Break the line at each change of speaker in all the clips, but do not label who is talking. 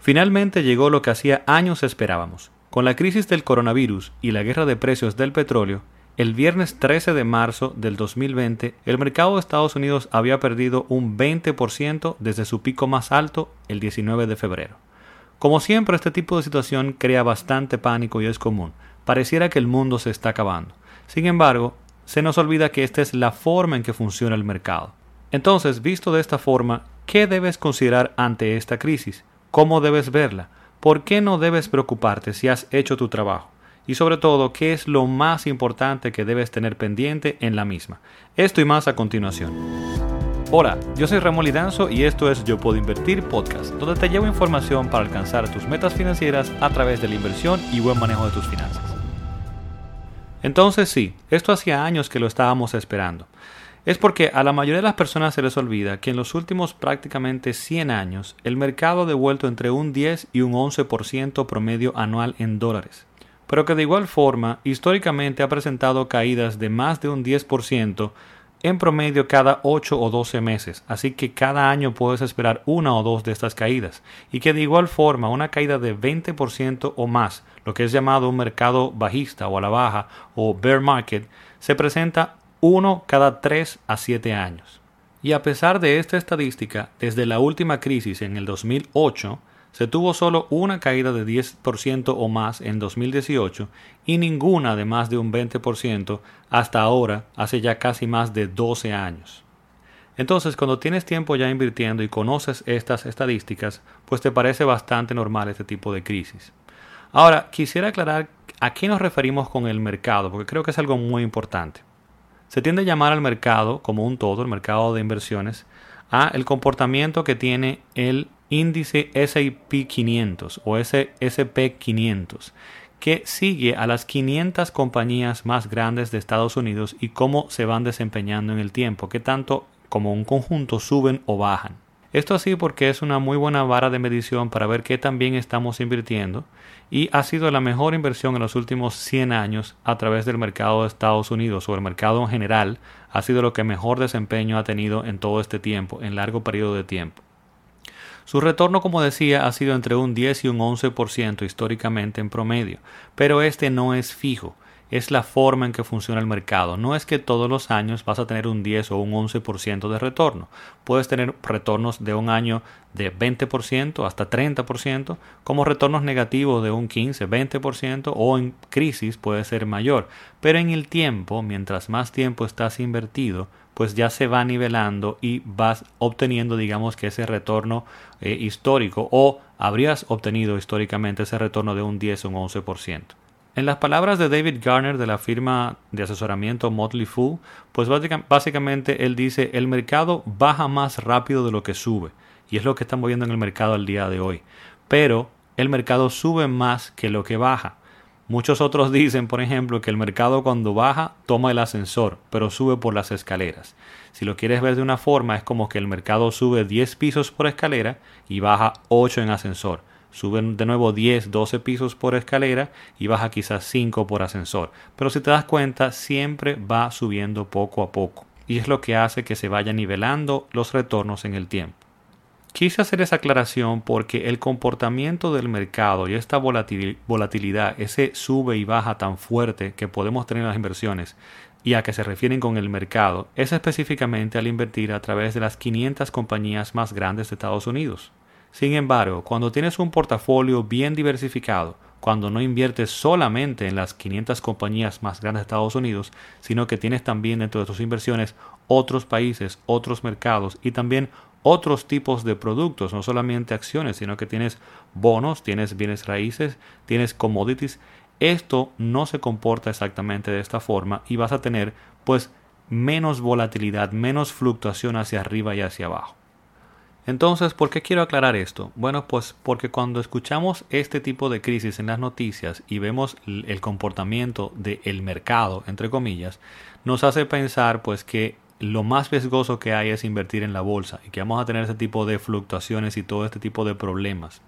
Finalmente llegó lo que hacía años esperábamos. Con la crisis del coronavirus y la guerra de precios del petróleo, el viernes 13 de marzo del 2020, el mercado de Estados Unidos había perdido un 20% desde su pico más alto el 19 de febrero. Como siempre, este tipo de situación crea bastante pánico y es común. Pareciera que el mundo se está acabando. Sin embargo, se nos olvida que esta es la forma en que funciona el mercado. Entonces, visto de esta forma, ¿qué debes considerar ante esta crisis? ¿Cómo debes verla? ¿Por qué no debes preocuparte si has hecho tu trabajo? Y sobre todo, ¿qué es lo más importante que debes tener pendiente en la misma? Esto y más a continuación. Hola, yo soy Ramón Lidanzo y esto es Yo Puedo Invertir Podcast, donde te llevo información para alcanzar tus metas financieras a través de la inversión y buen manejo de tus finanzas. Entonces sí, esto hacía años que lo estábamos esperando. Es porque a la mayoría de las personas se les olvida que en los últimos prácticamente 100 años el mercado ha devuelto entre un 10 y un 11% promedio anual en dólares, pero que de igual forma históricamente ha presentado caídas de más de un 10% en promedio cada 8 o 12 meses, así que cada año puedes esperar una o dos de estas caídas, y que de igual forma una caída de 20% o más, lo que es llamado un mercado bajista o a la baja o bear market, se presenta uno cada 3 a 7 años. Y a pesar de esta estadística, desde la última crisis en el 2008, se tuvo solo una caída de 10% o más en 2018 y ninguna de más de un 20% hasta ahora, hace ya casi más de 12 años. Entonces, cuando tienes tiempo ya invirtiendo y conoces estas estadísticas, pues te parece bastante normal este tipo de crisis. Ahora, quisiera aclarar a qué nos referimos con el mercado, porque creo que es algo muy importante. Se tiende a llamar al mercado como un todo, el mercado de inversiones, a el comportamiento que tiene el índice S&P 500 o SP 500 que sigue a las 500 compañías más grandes de Estados Unidos y cómo se van desempeñando en el tiempo, que tanto como un conjunto suben o bajan. Esto así porque es una muy buena vara de medición para ver qué también estamos invirtiendo y ha sido la mejor inversión en los últimos 100 años a través del mercado de Estados Unidos o el mercado en general ha sido lo que mejor desempeño ha tenido en todo este tiempo, en largo periodo de tiempo. Su retorno, como decía, ha sido entre un 10 y un 11% históricamente en promedio, pero este no es fijo, es la forma en que funciona el mercado. No es que todos los años vas a tener un 10 o un 11% de retorno. Puedes tener retornos de un año de 20% hasta 30%, como retornos negativos de un 15, 20% o en crisis puede ser mayor. Pero en el tiempo, mientras más tiempo estás invertido, pues ya se va nivelando y vas obteniendo, digamos que ese retorno eh, histórico o habrías obtenido históricamente ese retorno de un 10 o un 11%. En las palabras de David Garner de la firma de asesoramiento Motley Fool, pues básicamente él dice el mercado baja más rápido de lo que sube y es lo que estamos viendo en el mercado al día de hoy. Pero el mercado sube más que lo que baja. Muchos otros dicen, por ejemplo, que el mercado cuando baja toma el ascensor, pero sube por las escaleras. Si lo quieres ver de una forma, es como que el mercado sube 10 pisos por escalera y baja 8 en ascensor. Sube de nuevo 10, 12 pisos por escalera y baja quizás 5 por ascensor. Pero si te das cuenta, siempre va subiendo poco a poco. Y es lo que hace que se vaya nivelando los retornos en el tiempo. Quise hacer esa aclaración porque el comportamiento del mercado y esta volatilidad, ese sube y baja tan fuerte que podemos tener en las inversiones y a que se refieren con el mercado, es específicamente al invertir a través de las 500 compañías más grandes de Estados Unidos. Sin embargo, cuando tienes un portafolio bien diversificado, cuando no inviertes solamente en las 500 compañías más grandes de Estados Unidos, sino que tienes también dentro de tus inversiones otros países, otros mercados y también otros tipos de productos, no solamente acciones, sino que tienes bonos, tienes bienes raíces, tienes commodities. Esto no se comporta exactamente de esta forma y vas a tener pues menos volatilidad, menos fluctuación hacia arriba y hacia abajo. Entonces, ¿por qué quiero aclarar esto? Bueno, pues porque cuando escuchamos este tipo de crisis en las noticias y vemos el comportamiento del mercado, entre comillas, nos hace pensar pues que lo más riesgoso que hay es invertir en la bolsa y que vamos a tener ese tipo de fluctuaciones y todo este tipo de problemas.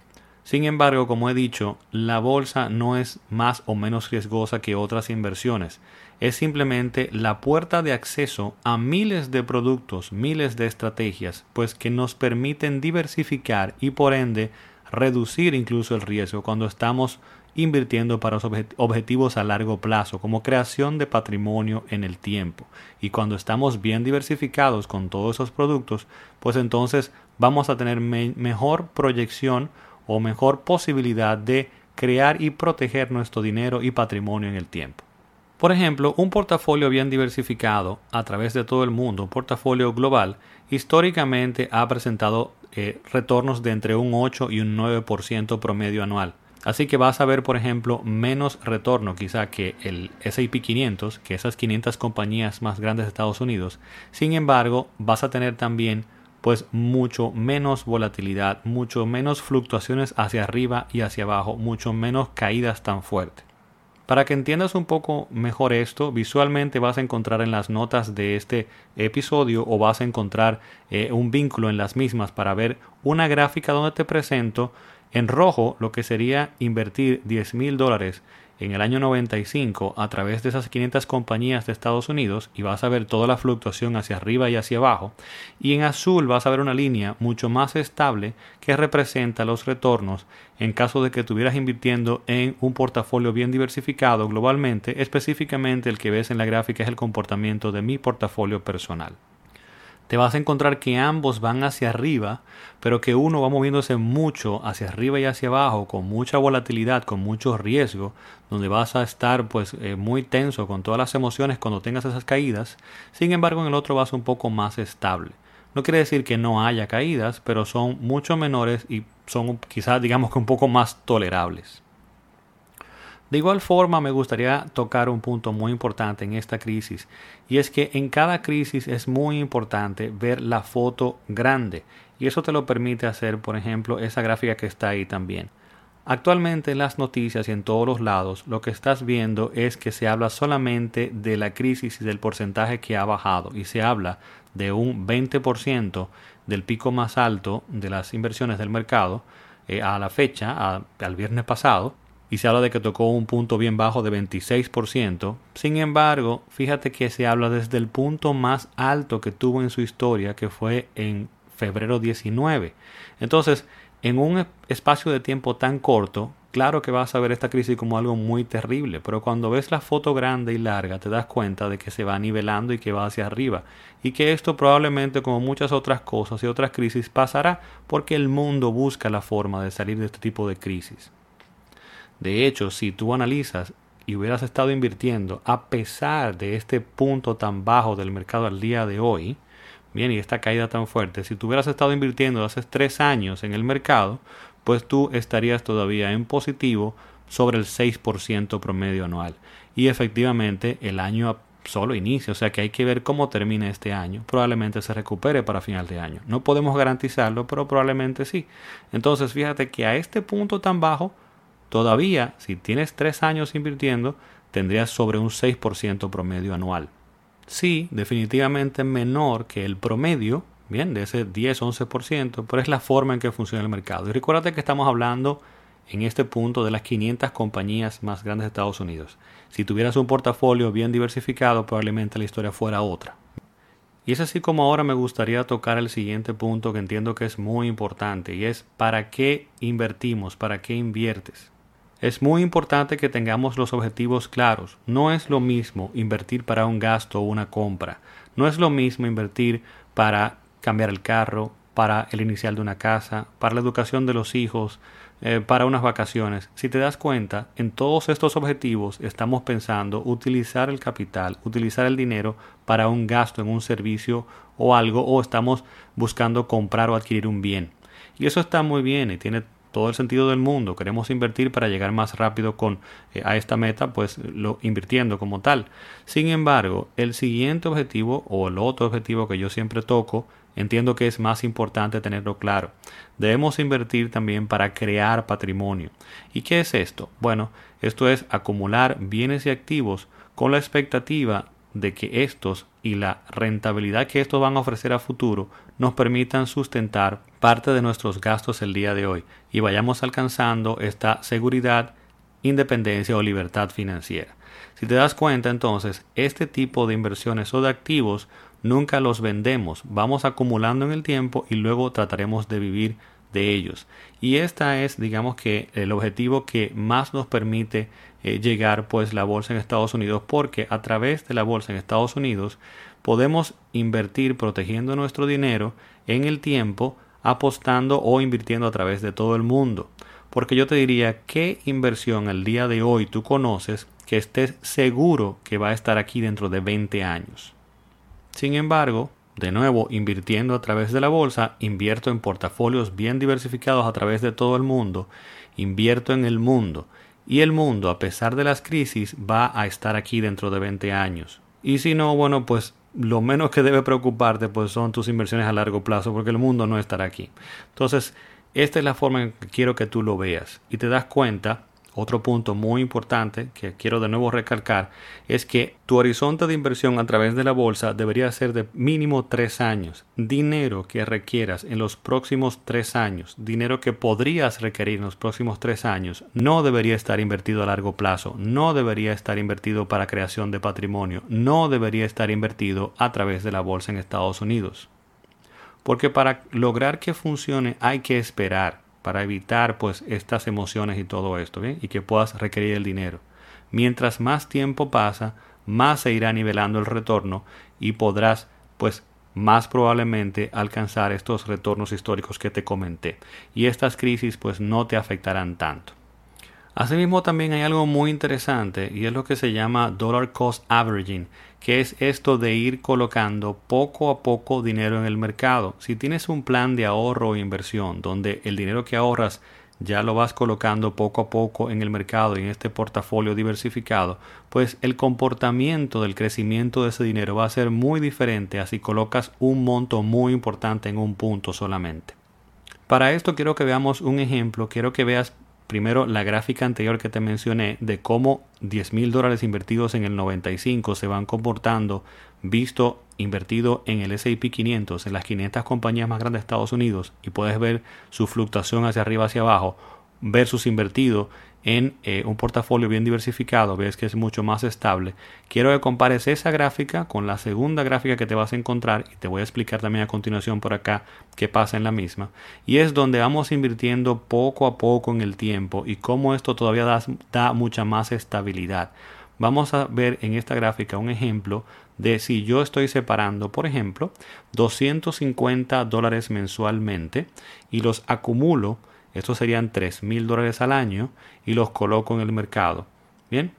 Sin embargo, como he dicho, la bolsa no es más o menos riesgosa que otras inversiones. Es simplemente la puerta de acceso a miles de productos, miles de estrategias, pues que nos permiten diversificar y por ende reducir incluso el riesgo cuando estamos invirtiendo para objetivos a largo plazo, como creación de patrimonio en el tiempo. Y cuando estamos bien diversificados con todos esos productos, pues entonces vamos a tener mejor proyección o mejor posibilidad de crear y proteger nuestro dinero y patrimonio en el tiempo. Por ejemplo, un portafolio bien diversificado a través de todo el mundo, un portafolio global, históricamente ha presentado eh, retornos de entre un 8 y un 9% promedio anual. Así que vas a ver, por ejemplo, menos retorno quizá que el SP 500, que esas 500 compañías más grandes de Estados Unidos. Sin embargo, vas a tener también pues mucho menos volatilidad, mucho menos fluctuaciones hacia arriba y hacia abajo, mucho menos caídas tan fuertes. Para que entiendas un poco mejor esto, visualmente vas a encontrar en las notas de este episodio o vas a encontrar eh, un vínculo en las mismas para ver una gráfica donde te presento en rojo lo que sería invertir 10 mil dólares en el año 95 a través de esas 500 compañías de Estados Unidos y vas a ver toda la fluctuación hacia arriba y hacia abajo. Y en azul vas a ver una línea mucho más estable que representa los retornos en caso de que estuvieras invirtiendo en un portafolio bien diversificado globalmente. Específicamente el que ves en la gráfica es el comportamiento de mi portafolio personal te vas a encontrar que ambos van hacia arriba, pero que uno va moviéndose mucho hacia arriba y hacia abajo, con mucha volatilidad, con mucho riesgo, donde vas a estar pues eh, muy tenso con todas las emociones cuando tengas esas caídas. Sin embargo, en el otro vas un poco más estable. No quiere decir que no haya caídas, pero son mucho menores y son quizás digamos que un poco más tolerables. De igual forma, me gustaría tocar un punto muy importante en esta crisis, y es que en cada crisis es muy importante ver la foto grande, y eso te lo permite hacer, por ejemplo, esa gráfica que está ahí también. Actualmente en las noticias y en todos los lados lo que estás viendo es que se habla solamente de la crisis y del porcentaje que ha bajado y se habla de un 20% del pico más alto de las inversiones del mercado eh, a la fecha, al viernes pasado, y se habla de que tocó un punto bien bajo de 26%. Sin embargo, fíjate que se habla desde el punto más alto que tuvo en su historia, que fue en febrero 19. Entonces, en un espacio de tiempo tan corto, claro que vas a ver esta crisis como algo muy terrible, pero cuando ves la foto grande y larga te das cuenta de que se va nivelando y que va hacia arriba, y que esto probablemente como muchas otras cosas y otras crisis pasará porque el mundo busca la forma de salir de este tipo de crisis. De hecho, si tú analizas y hubieras estado invirtiendo a pesar de este punto tan bajo del mercado al día de hoy, bien, y esta caída tan fuerte, si tú hubieras estado invirtiendo hace tres años en el mercado, pues tú estarías todavía en positivo sobre el 6% promedio anual. Y efectivamente el año solo inicia, o sea que hay que ver cómo termina este año. Probablemente se recupere para final de año. No podemos garantizarlo, pero probablemente sí. Entonces fíjate que a este punto tan bajo, Todavía, si tienes tres años invirtiendo, tendrías sobre un 6% promedio anual. Sí, definitivamente menor que el promedio, bien, de ese 10-11%, pero es la forma en que funciona el mercado. Y recuérdate que estamos hablando en este punto de las 500 compañías más grandes de Estados Unidos. Si tuvieras un portafolio bien diversificado, probablemente la historia fuera otra. Y es así como ahora me gustaría tocar el siguiente punto que entiendo que es muy importante y es ¿para qué invertimos? ¿Para qué inviertes? Es muy importante que tengamos los objetivos claros. No es lo mismo invertir para un gasto o una compra. No es lo mismo invertir para cambiar el carro, para el inicial de una casa, para la educación de los hijos, eh, para unas vacaciones. Si te das cuenta, en todos estos objetivos estamos pensando utilizar el capital, utilizar el dinero para un gasto en un servicio o algo, o estamos buscando comprar o adquirir un bien. Y eso está muy bien y tiene todo el sentido del mundo, queremos invertir para llegar más rápido con, eh, a esta meta, pues lo invirtiendo como tal. Sin embargo, el siguiente objetivo o el otro objetivo que yo siempre toco, entiendo que es más importante tenerlo claro. Debemos invertir también para crear patrimonio. ¿Y qué es esto? Bueno, esto es acumular bienes y activos con la expectativa de que estos y la rentabilidad que estos van a ofrecer a futuro nos permitan sustentar parte de nuestros gastos el día de hoy y vayamos alcanzando esta seguridad, independencia o libertad financiera. Si te das cuenta entonces, este tipo de inversiones o de activos nunca los vendemos, vamos acumulando en el tiempo y luego trataremos de vivir de ellos. Y esta es, digamos que, el objetivo que más nos permite eh, llegar pues la bolsa en Estados Unidos porque a través de la bolsa en Estados Unidos podemos invertir protegiendo nuestro dinero en el tiempo apostando o invirtiendo a través de todo el mundo. Porque yo te diría, ¿qué inversión al día de hoy tú conoces que estés seguro que va a estar aquí dentro de 20 años? Sin embargo, de nuevo, invirtiendo a través de la bolsa, invierto en portafolios bien diversificados a través de todo el mundo, invierto en el mundo, y el mundo, a pesar de las crisis, va a estar aquí dentro de 20 años. Y si no, bueno, pues lo menos que debe preocuparte pues son tus inversiones a largo plazo porque el mundo no estará aquí. Entonces, esta es la forma en que quiero que tú lo veas y te das cuenta otro punto muy importante que quiero de nuevo recalcar es que tu horizonte de inversión a través de la bolsa debería ser de mínimo tres años. Dinero que requieras en los próximos tres años, dinero que podrías requerir en los próximos tres años, no debería estar invertido a largo plazo, no debería estar invertido para creación de patrimonio, no debería estar invertido a través de la bolsa en Estados Unidos. Porque para lograr que funcione hay que esperar para evitar pues estas emociones y todo esto. Y que puedas requerir el dinero. Mientras más tiempo pasa, más se irá nivelando el retorno y podrás pues más probablemente alcanzar estos retornos históricos que te comenté. Y estas crisis pues no te afectarán tanto. Asimismo también hay algo muy interesante y es lo que se llama dollar cost averaging, que es esto de ir colocando poco a poco dinero en el mercado. Si tienes un plan de ahorro o inversión donde el dinero que ahorras ya lo vas colocando poco a poco en el mercado y en este portafolio diversificado, pues el comportamiento del crecimiento de ese dinero va a ser muy diferente así colocas un monto muy importante en un punto solamente. Para esto quiero que veamos un ejemplo, quiero que veas primero la gráfica anterior que te mencioné de cómo 10 mil dólares invertidos en el 95 se van comportando visto invertido en el S&P 500 en las 500 compañías más grandes de Estados Unidos y puedes ver su fluctuación hacia arriba hacia abajo versus invertido en eh, un portafolio bien diversificado, ves que es mucho más estable. Quiero que compares esa gráfica con la segunda gráfica que te vas a encontrar y te voy a explicar también a continuación por acá qué pasa en la misma. Y es donde vamos invirtiendo poco a poco en el tiempo y cómo esto todavía da, da mucha más estabilidad. Vamos a ver en esta gráfica un ejemplo de si yo estoy separando, por ejemplo, 250 dólares mensualmente y los acumulo estos serían 3 mil dólares al año y los coloco en el mercado. Bien.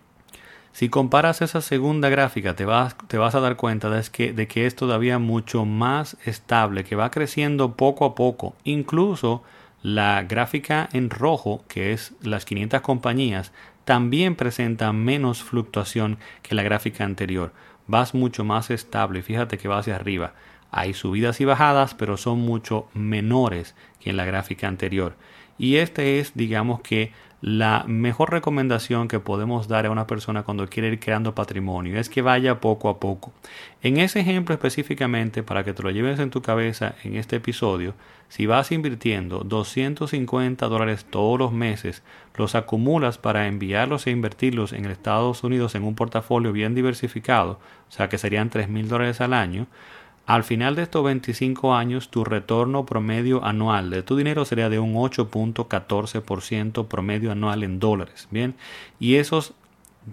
Si comparas esa segunda gráfica, te vas, te vas a dar cuenta de que, de que es todavía mucho más estable, que va creciendo poco a poco. Incluso la gráfica en rojo, que es las 500 compañías, también presenta menos fluctuación que la gráfica anterior. Vas mucho más estable. Fíjate que va hacia arriba. Hay subidas y bajadas, pero son mucho menores que en la gráfica anterior. Y esta es, digamos que, la mejor recomendación que podemos dar a una persona cuando quiere ir creando patrimonio es que vaya poco a poco. En ese ejemplo específicamente, para que te lo lleves en tu cabeza en este episodio, si vas invirtiendo 250 dólares todos los meses, los acumulas para enviarlos e invertirlos en Estados Unidos en un portafolio bien diversificado, o sea que serían 3 mil dólares al año, al final de estos 25 años, tu retorno promedio anual de tu dinero sería de un 8.14% promedio anual en dólares. Bien, y esos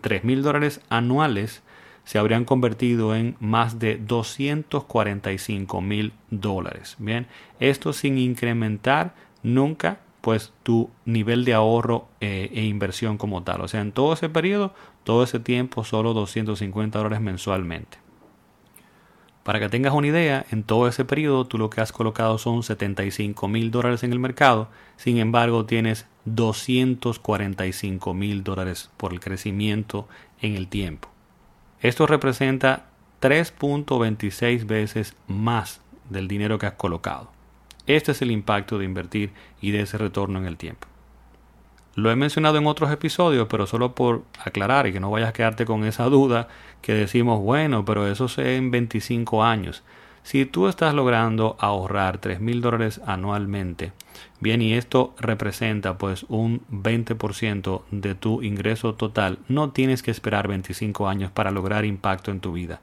3 mil dólares anuales se habrían convertido en más de 245 mil dólares. Bien, esto sin incrementar nunca pues tu nivel de ahorro eh, e inversión como tal. O sea, en todo ese periodo, todo ese tiempo, solo 250 dólares mensualmente. Para que tengas una idea, en todo ese periodo tú lo que has colocado son 75 mil dólares en el mercado, sin embargo tienes 245 mil dólares por el crecimiento en el tiempo. Esto representa 3.26 veces más del dinero que has colocado. Este es el impacto de invertir y de ese retorno en el tiempo. Lo he mencionado en otros episodios, pero solo por aclarar y que no vayas a quedarte con esa duda que decimos, bueno, pero eso es en 25 años. Si tú estás logrando ahorrar 3 mil dólares anualmente, bien, y esto representa pues un 20% de tu ingreso total, no tienes que esperar 25 años para lograr impacto en tu vida.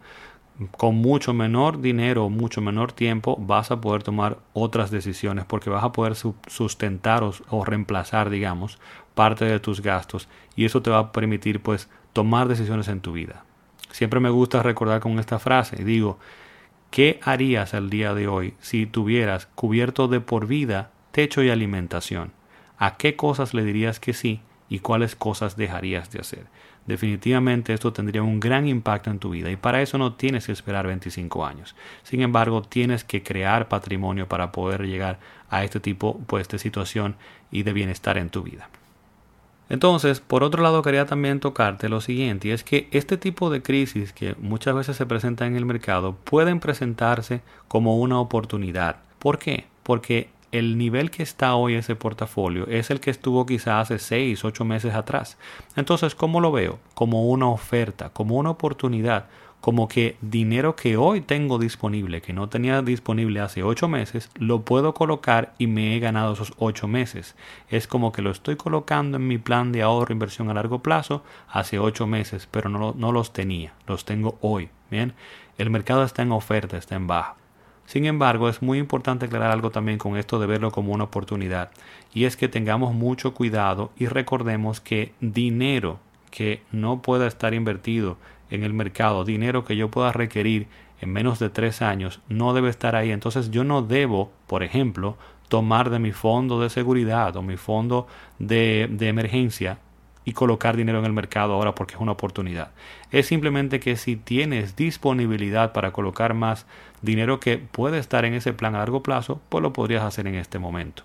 Con mucho menor dinero mucho menor tiempo vas a poder tomar otras decisiones porque vas a poder sustentar o, reemplazar, digamos, parte de tus gastos y eso te va a permitir pues tomar decisiones en tu vida. Siempre me gusta recordar con esta frase, digo, ¿qué harías al día de hoy si tuvieras cubierto de por vida techo y alimentación? ¿A qué cosas le dirías que sí y cuáles cosas dejarías de hacer? Definitivamente esto tendría un gran impacto en tu vida y para eso no tienes que esperar 25 años. Sin embargo, tienes que crear patrimonio para poder llegar a este tipo pues, de situación y de bienestar en tu vida. Entonces, por otro lado, quería también tocarte lo siguiente, y es que este tipo de crisis que muchas veces se presentan en el mercado pueden presentarse como una oportunidad. ¿Por qué? Porque el nivel que está hoy ese portafolio es el que estuvo quizás hace 6, 8 meses atrás. Entonces, ¿cómo lo veo? Como una oferta, como una oportunidad, como que dinero que hoy tengo disponible, que no tenía disponible hace 8 meses, lo puedo colocar y me he ganado esos 8 meses. Es como que lo estoy colocando en mi plan de ahorro e inversión a largo plazo hace 8 meses, pero no, no los tenía, los tengo hoy. Bien, el mercado está en oferta, está en baja. Sin embargo, es muy importante aclarar algo también con esto de verlo como una oportunidad, y es que tengamos mucho cuidado y recordemos que dinero que no pueda estar invertido en el mercado, dinero que yo pueda requerir en menos de tres años, no debe estar ahí. Entonces yo no debo, por ejemplo, tomar de mi fondo de seguridad o mi fondo de, de emergencia y colocar dinero en el mercado ahora porque es una oportunidad. Es simplemente que si tienes disponibilidad para colocar más dinero que puede estar en ese plan a largo plazo, pues lo podrías hacer en este momento.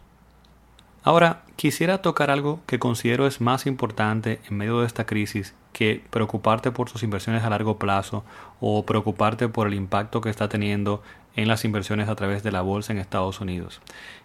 Ahora, quisiera tocar algo que considero es más importante en medio de esta crisis que preocuparte por tus inversiones a largo plazo o preocuparte por el impacto que está teniendo en las inversiones a través de la bolsa en Estados Unidos.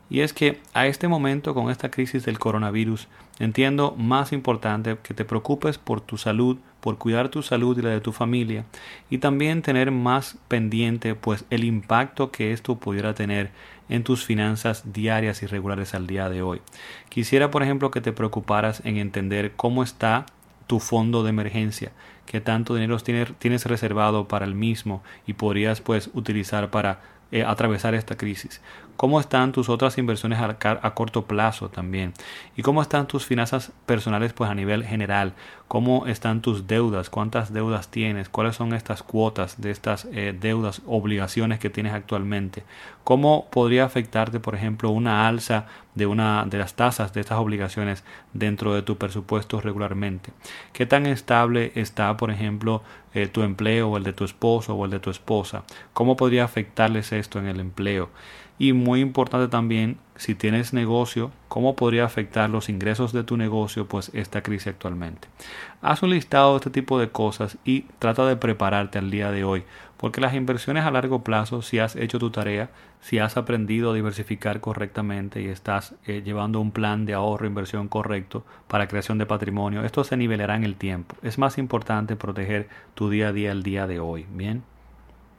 Y es que a este momento con esta crisis del coronavirus entiendo más importante que te preocupes por tu salud, por cuidar tu salud y la de tu familia y también tener más pendiente pues el impacto que esto pudiera tener en tus finanzas diarias y regulares al día de hoy. Quisiera por ejemplo que te preocuparas en entender cómo está tu fondo de emergencia, qué tanto dinero tienes reservado para el mismo y podrías pues utilizar para eh, atravesar esta crisis? ¿Cómo están tus otras inversiones a, a, corto plazo también? ¿Y cómo están tus finanzas personales pues a nivel general? ¿Cómo están tus deudas? ¿Cuántas deudas tienes? ¿Cuáles son estas cuotas de estas eh, deudas, obligaciones que tienes actualmente? ¿Cómo podría afectarte, por ejemplo, una alza de una de las tasas de estas obligaciones dentro de tu presupuesto regularmente? ¿Qué tan estable está, por ejemplo, eh, tu empleo o el de tu esposo o el de tu esposa? ¿Cómo podría afectarles esto en el empleo? Y muy importante también, si tienes negocio, cómo podría afectar los ingresos de tu negocio, pues esta crisis actualmente. Haz un listado de este tipo de cosas y trata de prepararte al día de hoy, porque las inversiones a largo plazo, si has hecho tu tarea, si has aprendido a diversificar correctamente y estás eh, llevando un plan de ahorro inversión correcto para creación de patrimonio, esto se nivelará en el tiempo. Es más importante proteger tu día a día el día de hoy, ¿bien?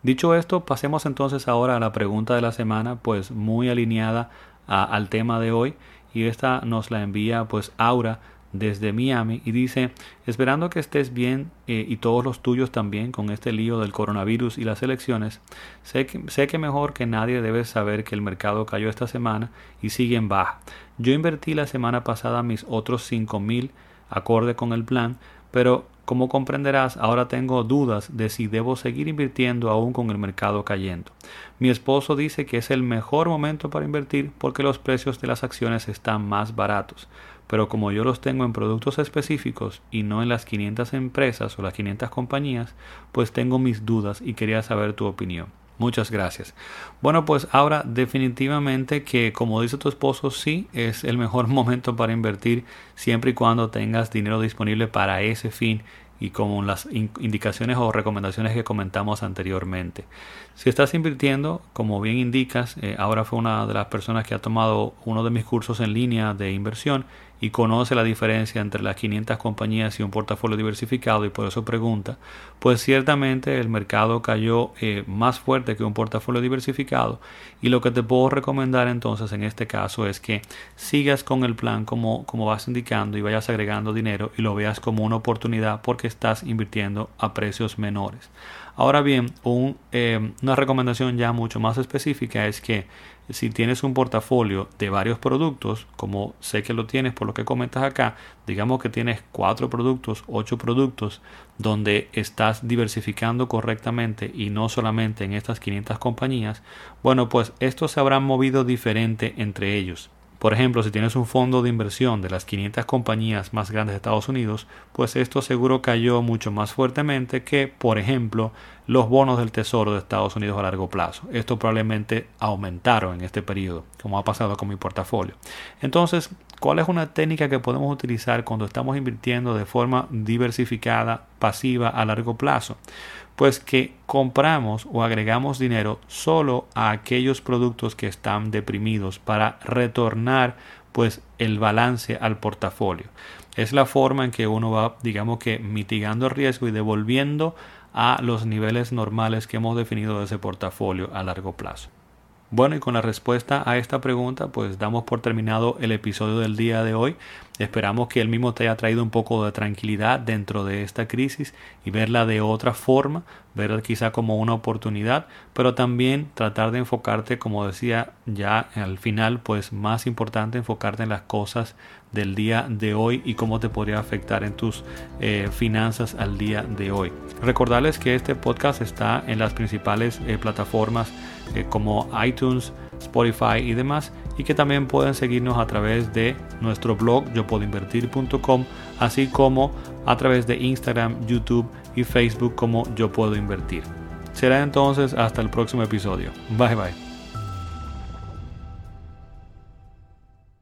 Dicho esto, pasemos entonces ahora a la pregunta de la semana, pues muy alineada al tema de hoy y esta nos la envía pues Aura desde Miami y dice, esperando que estés bien eh, y todos los tuyos también con este lío del coronavirus y las elecciones, sé que, mejor que nadie debes saber que el mercado cayó esta semana y sigue en baja. Yo invertí la semana pasada mis otros 5 mil acorde con el plan, pero como comprenderás, ahora tengo dudas de si debo seguir invirtiendo aún con el mercado cayendo. Mi esposo dice que es el mejor momento para invertir porque los precios de las acciones están más baratos, pero como yo los tengo en productos específicos y no en las 500 empresas o las 500 compañías, pues tengo mis dudas y quería saber tu opinión. Muchas gracias. Bueno, pues ahora definitivamente que como dice tu esposo, sí, es el mejor momento para invertir siempre y cuando tengas dinero disponible para ese fin y con las indicaciones o recomendaciones que comentamos anteriormente. Si estás invirtiendo, como bien indicas, eh, ahora fue una de las personas que ha tomado uno de mis cursos en línea de inversión y conoce la diferencia entre las 500 compañías y un portafolio diversificado y por eso pregunta, pues ciertamente el mercado cayó eh, más fuerte que un portafolio diversificado y lo que te puedo recomendar entonces en este caso es que sigas con el plan como, como vas indicando y vayas agregando dinero y lo veas como una oportunidad porque estás invirtiendo a precios menores. Ahora bien, eh, una recomendación ya mucho más específica es que si tienes un portafolio de varios productos, como sé que lo tienes por lo que comentas acá, digamos que tienes cuatro productos, ocho productos, donde estás diversificando correctamente y no solamente en estas 500 compañías, bueno, pues estos se habrán movido diferente entre ellos. Por ejemplo, si tienes un fondo de inversión de las 500 compañías más grandes de Estados Unidos, pues esto seguro cayó mucho más fuertemente que, por ejemplo, los bonos del Tesoro de Estados Unidos a largo plazo. Esto probablemente aumentaron en este periodo, como ha pasado con mi portafolio. Entonces, ¿cuál es una técnica que podemos utilizar cuando estamos invirtiendo de forma diversificada, pasiva a largo plazo? Pues que compramos o agregamos dinero solo a aquellos productos que están deprimidos para retornar pues el balance al portafolio. Es la forma en que uno va, digamos que mitigando el riesgo y devolviendo a los niveles normales que hemos definido de ese portafolio a largo plazo. Bueno, y con la respuesta a esta pregunta, pues damos por terminado el episodio del día de hoy. Esperamos que el mismo te haya traído un poco de tranquilidad dentro de esta crisis y verla de otra forma, verla quizá como una oportunidad, pero también tratar de enfocarte, como decía ya al final, pues más importante enfocarte en las cosas del día de hoy y cómo te podría afectar en tus eh, finanzas al día de hoy. Recordarles que este podcast está en las principales eh, plataformas eh, como iTunes, Spotify y demás y que también pueden seguirnos a través de nuestro blog yo puedo invertir.com así como a través de Instagram, YouTube y Facebook como yo puedo invertir. Será entonces hasta el próximo episodio. Bye bye.